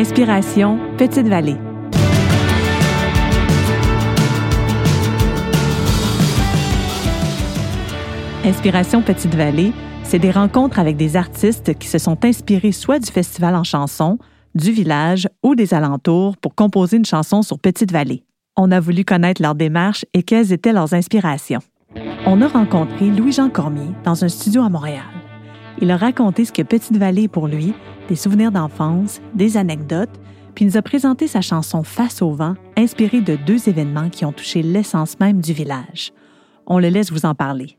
Inspiration Petite Vallée. Inspiration Petite Vallée, c'est des rencontres avec des artistes qui se sont inspirés soit du festival en chanson, du village ou des alentours pour composer une chanson sur Petite Vallée. On a voulu connaître leur démarche et quelles étaient leurs inspirations. On a rencontré Louis-Jean Cormier dans un studio à Montréal. Il a raconté ce que Petite Vallée est pour lui, des souvenirs d'enfance, des anecdotes, puis nous a présenté sa chanson Face au vent, inspirée de deux événements qui ont touché l'essence même du village. On le laisse vous en parler.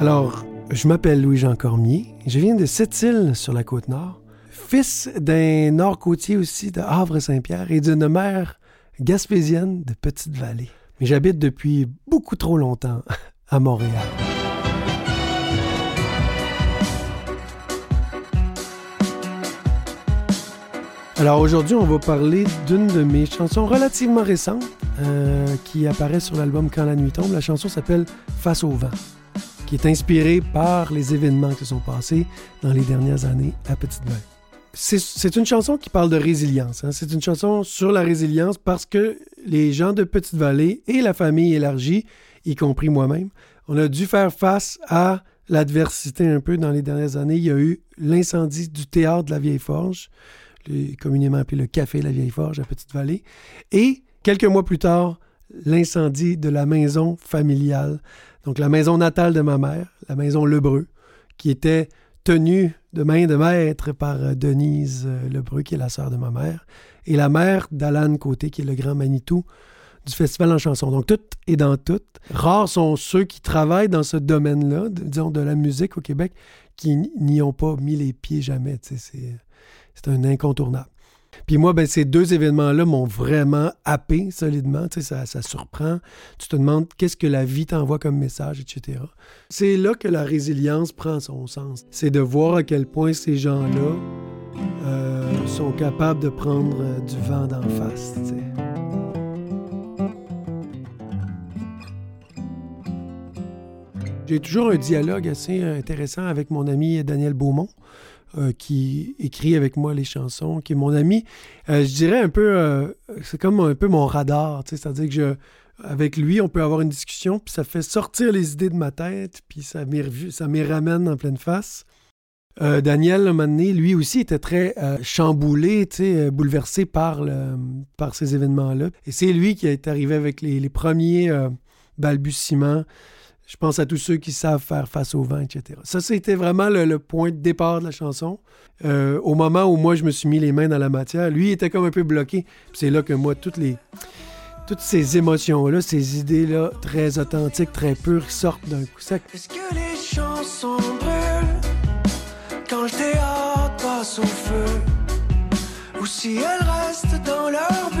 Alors, je m'appelle Louis-Jean Cormier. Je viens de Sept-Îles sur la côte nord, fils d'un nord-côtier aussi de Havre-Saint-Pierre et d'une mère gaspésienne de Petite-Vallée. Mais j'habite depuis beaucoup trop longtemps à Montréal. Alors aujourd'hui, on va parler d'une de mes chansons relativement récentes euh, qui apparaît sur l'album Quand la nuit tombe. La chanson s'appelle Face au vent, qui est inspirée par les événements qui se sont passés dans les dernières années à Petite-Vallée. C'est une chanson qui parle de résilience. Hein. C'est une chanson sur la résilience parce que les gens de Petite-Vallée et la famille élargie, y compris moi-même, on a dû faire face à l'adversité un peu dans les dernières années. Il y a eu l'incendie du théâtre de la Vieille Forge communément appelé le Café La Vieille Forge à Petite-Vallée. Et quelques mois plus tard, l'incendie de la maison familiale, donc la maison natale de ma mère, la maison Lebreu, qui était tenue de main de maître par euh, Denise euh, Lebreu, qui est la sœur de ma mère, et la mère d'Alan Côté, qui est le grand Manitou du Festival en chanson. Donc, tout est dans tout. Rares sont ceux qui travaillent dans ce domaine-là, disons, de la musique au Québec, qui n'y ont pas mis les pieds jamais. C'est un incontournable. Puis moi, ben, ces deux événements-là m'ont vraiment happé solidement. Tu ça, ça surprend. Tu te demandes qu'est-ce que la vie t'envoie comme message, etc. C'est là que la résilience prend son sens. C'est de voir à quel point ces gens-là euh, sont capables de prendre euh, du vent d'en face. J'ai toujours un dialogue assez intéressant avec mon ami Daniel Beaumont. Euh, qui écrit avec moi les chansons, qui est mon ami. Euh, je dirais un peu, euh, c'est comme un peu mon radar, c'est-à-dire que je, avec lui, on peut avoir une discussion, puis ça fait sortir les idées de ma tête, puis ça m'y ramène en pleine face. Daniel, un moment donné, lui aussi était très chamboulé, bouleversé par, le, par ces événements-là. Et c'est lui qui est arrivé avec les, les premiers balbutiements je pense à tous ceux qui savent faire face au vent, etc. Ça, c'était vraiment le, point de départ de la chanson. Euh, au moment où moi, je me suis mis les mains dans la matière, lui, il était comme un peu bloqué. C'est là que moi, toutes les toutes ces émotions-là, ces idées-là, très authentiques, très pures, sortent d'un coup sec. Est-ce que les chansons brûlent quand le théâtre passe au feu? Ou si elles restent dans leur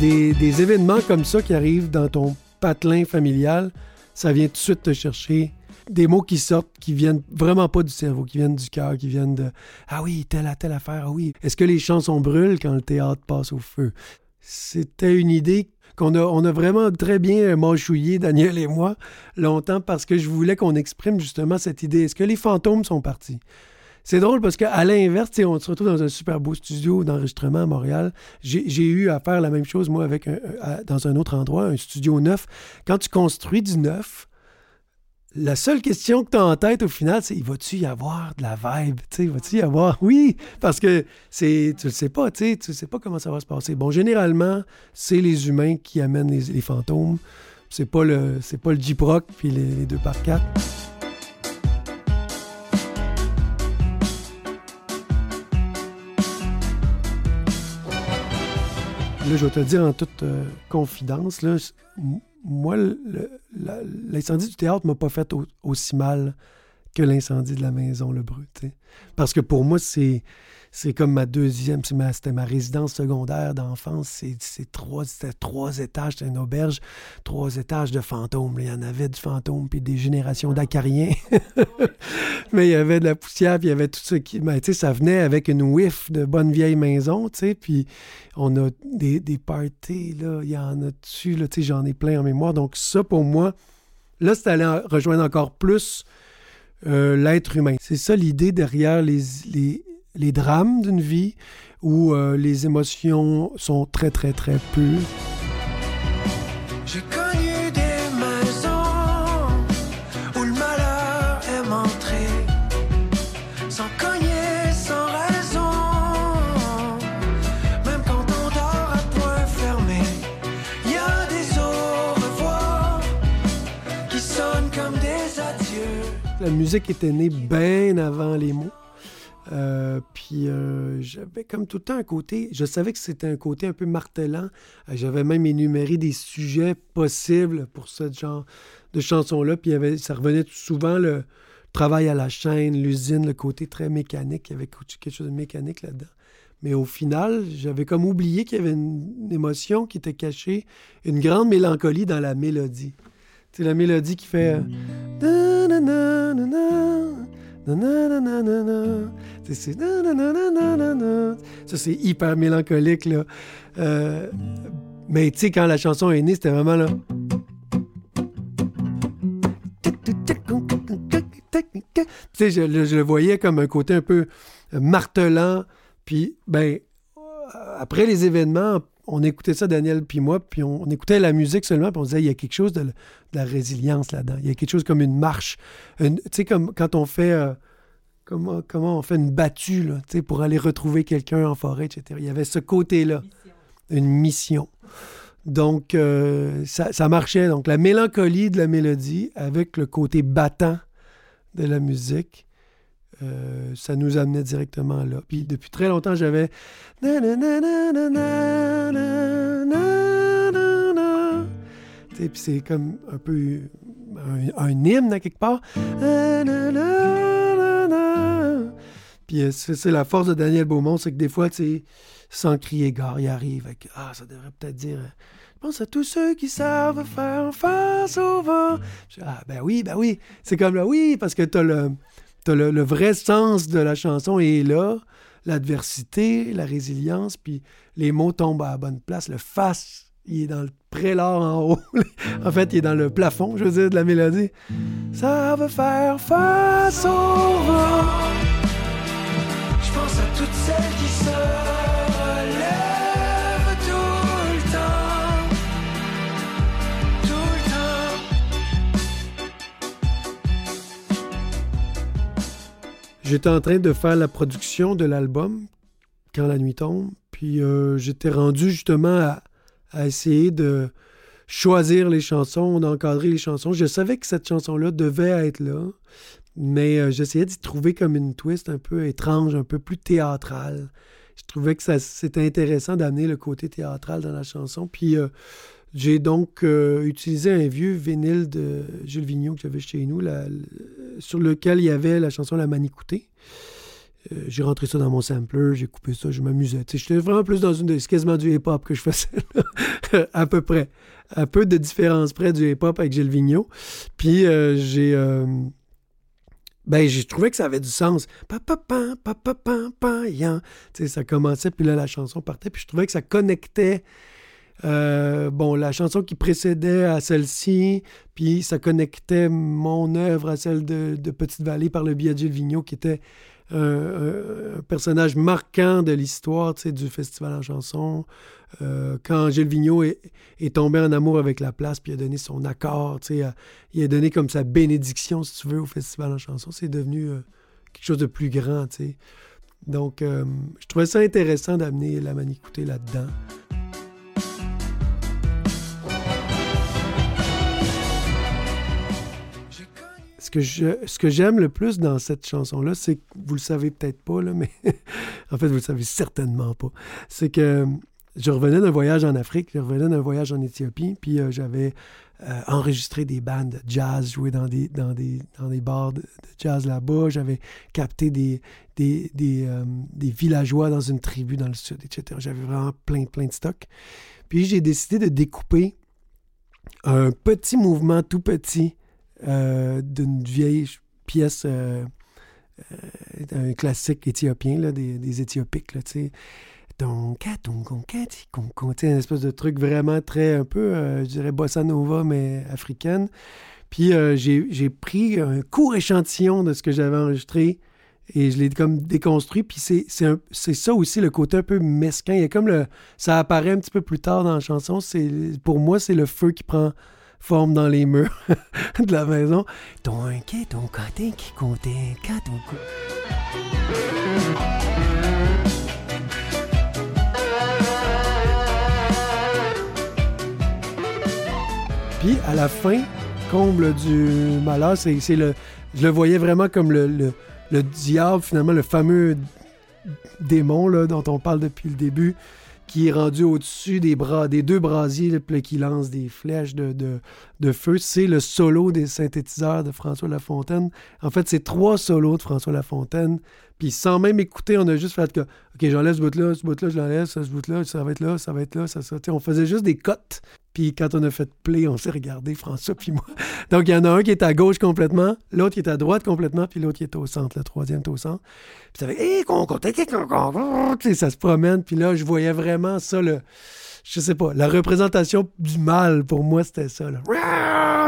des, événements comme ça qui arrivent dans ton patelin familial, ça vient tout de suite te chercher des mots qui sortent, qui viennent vraiment pas du cerveau, qui viennent du cœur, qui viennent de Ah oui, telle à telle affaire, ah oui. Est-ce que les chansons brûlent quand le théâtre passe au feu? C'était une idée qu'on a, vraiment très bien mâchouillé, Daniel et moi, longtemps, parce que je voulais qu'on exprime justement cette idée. Est-ce que les fantômes sont partis? C'est drôle parce qu'à l'inverse, on se retrouve dans un super beau studio d'enregistrement à Montréal. J'ai eu à faire la même chose, moi, avec dans un autre endroit, un studio neuf. Quand tu construis du neuf, la seule question que tu as en tête au final, c'est va-tu y avoir de la vibe? Va-tu y avoir? Oui, parce que c'est tu le sais pas, tu ne sais pas comment ça va se passer. Bon, généralement, c'est les humains qui amènent les, fantômes. C'est pas le c'est pas le Jeep Rock puis les, les deux par quatre. Je vais te dire en toute euh, confidence, moi, l'incendie du théâtre m'a pas fait aussi mal que l'incendie de la maison Le Brut. Parce que pour moi, c'est comme ma deuxième, c'était ma, résidence secondaire d'enfance. C'est trois, c'était trois étages, c'était une auberge, trois étages de fantômes. Il y en avait du fantôme, puis des générations d'acariens. mais il y avait de la poussière, puis il y avait tout ce qui. Ben, ça venait avec une whiff de bonne vieille maison, tu sais, puis on a des, des parties, là, il y en a dessus, tu sais, j'en ai plein en mémoire. Donc ça, pour moi, là, c'est allé rejoindre encore plus euh, l'être humain. C'est ça l'idée derrière les, les, les drames d'une vie où euh, les émotions sont très, très, très pures. La musique était née bien avant les mots. Euh, puis euh, j'avais comme tout le temps un côté, je savais que c'était un côté un peu martelant. Euh, j'avais même énuméré des sujets possibles pour ce genre de chanson-là. Puis ça revenait souvent le travail à la chaîne, l'usine, le côté très mécanique. Il y avait quelque chose de mécanique là-dedans. Mais au final, j'avais comme oublié qu'il y avait une, émotion qui était cachée, une grande mélancolie dans la mélodie. C'est la mélodie qui fait... Ça, c'est hyper mélancolique, là. Euh, mais tu sais, quand la chanson est née, c'était vraiment là. Tu sais, je, le voyais comme un côté un peu martelant. Puis, ben, après les événements, on écoutait ça, Daniel puis moi, puis on, écoutait la musique seulement, puis on disait, il y a quelque chose de, la résilience là-dedans. Il y a quelque chose comme une marche. Tu sais, comme quand on fait... Euh, comment, comment on fait une battue là, pour aller retrouver quelqu'un en forêt, etc. Il y avait ce côté-là, une mission. Donc, euh, ça, marchait. Donc, la mélancolie de la mélodie avec le côté battant de la musique, euh, ça nous amenait directement là. Puis, depuis très longtemps, j'avais... Puis c'est comme un peu un, hymne à quelque part. Puis euh, c'est la force de Daniel Beaumont, c'est que des fois, tu sans crier gare, il arrive avec Ah, ça devrait peut-être dire euh, Je pense à tous ceux qui savent faire face au vent. ah, ben oui, ben oui. C'est comme là, oui, parce que t'as le, le, vrai sens de la chanson est là, l'adversité, la résilience, puis les mots tombent à la bonne place. Le face, il est dans le prélat en haut. en fait, il est dans le plafond, je veux dire, de la mélodie. Ça veut faire face au vent J'étais en train de faire la production de l'album quand la nuit tombe, puis euh, j'étais rendu justement à, essayer de choisir les chansons, d'encadrer les chansons. Je savais que cette chanson-là devait être là, mais euh, j'essayais d'y trouver comme une twist un peu étrange, un peu plus théâtrale. Je trouvais que c'était intéressant d'amener le côté théâtral dans la chanson. Puis euh, j'ai donc euh, utilisé un vieux vinyle de Jules Vigneault que j'avais chez nous, sur lequel il y avait la chanson La Manicoutée. j'ai rentré ça dans mon sampler, j'ai coupé ça, je m'amusais. J'étais vraiment plus dans une... C'est quasiment du hip-hop que je faisais, à peu près. Un peu de différence près du hip-hop avec Gilles Vigneault. Puis j'ai ben, j'ai trouvé que ça avait du sens. Ça commençait, puis là, la chanson partait, puis je trouvais que ça connectait. Euh, bon, la chanson qui précédait à celle-ci, puis ça connectait mon œuvre à celle de, Petite Vallée par le biais de Gilles Vigneault, qui était un, personnage marquant de l'histoire du festival en chanson. Euh, quand Gilles Vigneault est, tombé en amour avec la place, puis a donné son accord, il a donné comme sa bénédiction, si tu veux, au festival en chanson, c'est devenu euh, quelque chose de plus grand. Donc, euh, je trouvais ça intéressant d'amener la manicouté là-dedans. Ce que j'aime le plus dans cette chanson-là, c'est que vous le savez peut-être pas, mais en fait, vous le savez certainement pas. C'est que je revenais d'un voyage en Afrique, je revenais d'un voyage en Éthiopie, puis euh, j'avais euh, enregistrer des bandes de jazz, jouer dans des, des, des bars de, jazz là-bas. J'avais capté des, euh, villageois dans une tribu dans le sud, etc. J'avais vraiment plein, plein de stocks. Puis j'ai décidé de découper un petit mouvement tout petit euh, d'une vieille pièce, un classique éthiopien, là, des, des Éthiopiques, là, donc, une espèce de truc vraiment très, un peu, euh, je dirais, bossa nova, mais africaine. Puis euh, j'ai pris un court échantillon de ce que j'avais enregistré et je l'ai comme déconstruit. Puis c'est ça aussi, le côté un peu mesquin. Il y a comme le. Ça apparaît un petit peu plus tard dans la chanson. Pour moi, c'est le feu qui prend forme dans les murs de la maison. Ton ton côté qui comptait, ton Puis à la fin, comble du malheur, c'est le. Je le voyais vraiment comme le, le, diable, finalement, le fameux démon dont on parle depuis le début, qui est rendu au-dessus des bras, des deux brasiers qui lancent des flèches de, de, feu. C'est le solo des synthétiseurs de François Lafontaine. En fait, c'est trois solos de François Lafontaine. Puis sans même écouter, on a juste fait que, OK, j'enlève ce bout-là, ce bout-là, je l'enlève, ce bout-là, ça va être là, ça va être là, ça, ça. on faisait juste des cotes. Puis quand on a fait play, on s'est regardé, François puis moi. Donc il y en a un qui est à gauche complètement, l'autre qui est à droite complètement, puis l'autre qui est au centre, le troisième est au centre. Puis ça fait, ça se promène. Puis là, je voyais vraiment ça, le je sais pas, la représentation du mal, pour moi, c'était ça.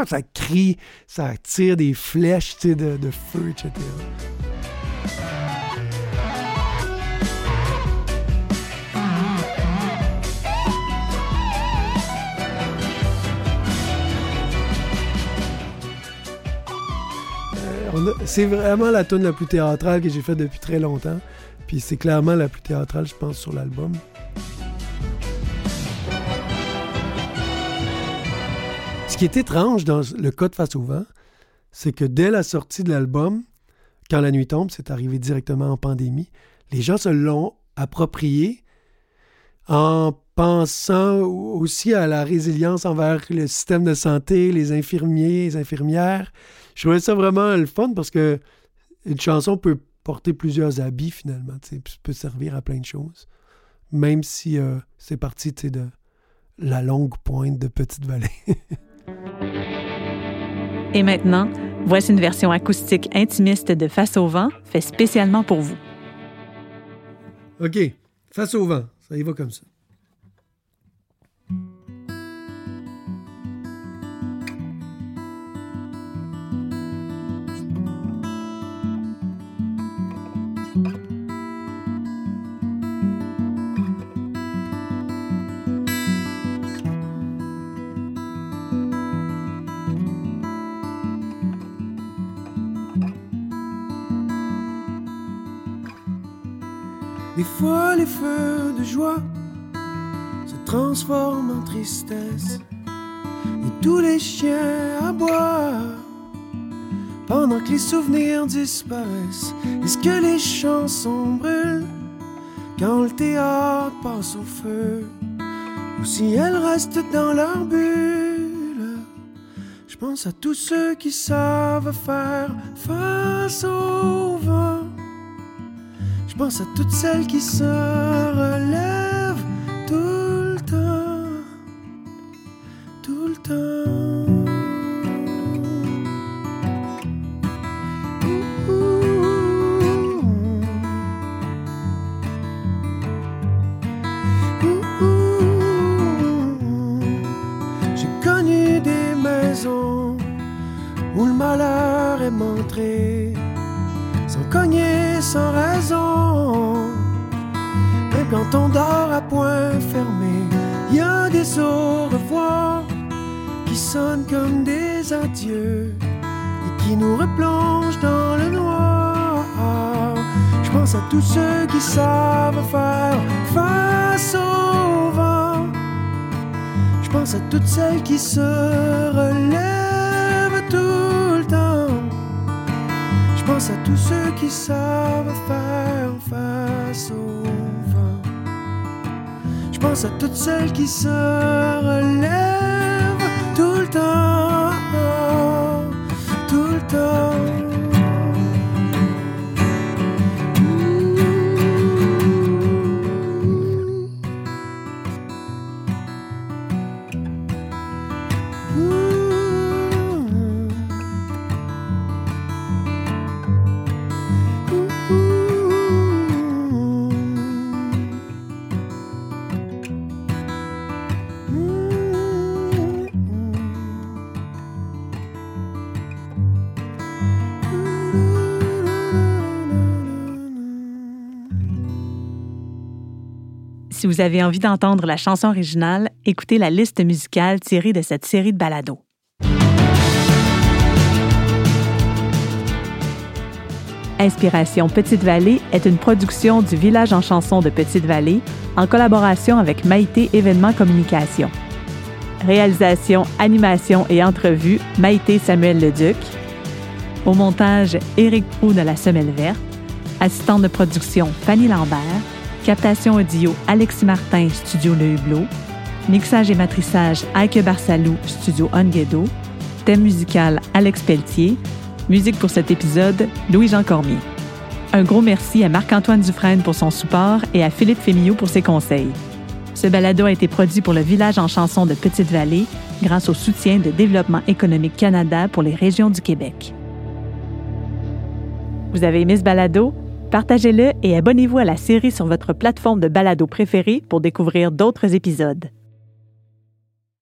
Ça crie, ça tire des flèches de, de feu, etc. C'est vraiment la tune la plus théâtrale que j'ai faite depuis très longtemps. Puis c'est clairement la plus théâtrale, je pense, sur l'album. Ce qui est étrange dans le cas de Face au vent, c'est que dès la sortie de l'album, quand la nuit tombe, c'est arrivé directement en pandémie, les gens se l'ont approprié en pensant aussi à la résilience envers le système de santé, les infirmiers, les infirmières, je trouvais ça vraiment le fun parce que une chanson peut porter plusieurs habits finalement, peut servir à plein de choses. Même si euh, c'est parti de la longue pointe de Petite Vallée. Et maintenant, voici une version acoustique intimiste de Face au vent, fait spécialement pour vous. OK, Face au vent, ça y va comme ça. Des fois, les feux de joie se transforment en tristesse et tous les chiens aboient pendant que les souvenirs disparaissent. Est-ce que les chansons brûlent? Quand le théâtre passe au feu ou si elles restent dans leur bulle? Je pense à tous ceux qui savent faire face au vent je pense à toutes celles qui se relèvent tout le temps, tout le temps. J'ai connu des maisons où le malheur est montré sans cogner, sans raison. Quand on dort à point fermé, y a des au revoir qui sonnent comme des adieux et qui nous replongent dans le noir. Je pense à tous ceux qui savent faire face au vent. Je pense à toutes celles qui se relèvent tout le temps. Je pense à tous ceux qui savent faire face au vent. Pense à toutes celles qui se relèvent Si vous avez envie d'entendre la chanson originale, écoutez la liste musicale tirée de cette série de balados. Inspiration Petite-Vallée est une production du Village en chanson de Petite-Vallée en collaboration avec Maïté Événements Communication. Réalisation, animation et entrevue, Maïté Samuel Leduc. Au montage, Éric Proux de la Semelle Verte. Assistante de production, Fanny Lambert. Captation audio, Alexis Martin, Studio Le Hublot. Mixage et matrissage, Aike Barsalou, Studio Onguedo. Thème musical, Alex Pelletier. Musique pour cet épisode, Louis-Jean Cormier. Un gros merci à Marc-Antoine Dufresne pour son support et à Philippe Fémillot pour ses conseils. Ce balado a été produit pour le Village en chanson de Petite-Vallée grâce au soutien de Développement économique Canada pour les régions du Québec. Vous avez aimé ce balado? Partagez-le et abonnez-vous à la série sur votre plateforme de balado préférée pour découvrir d'autres épisodes.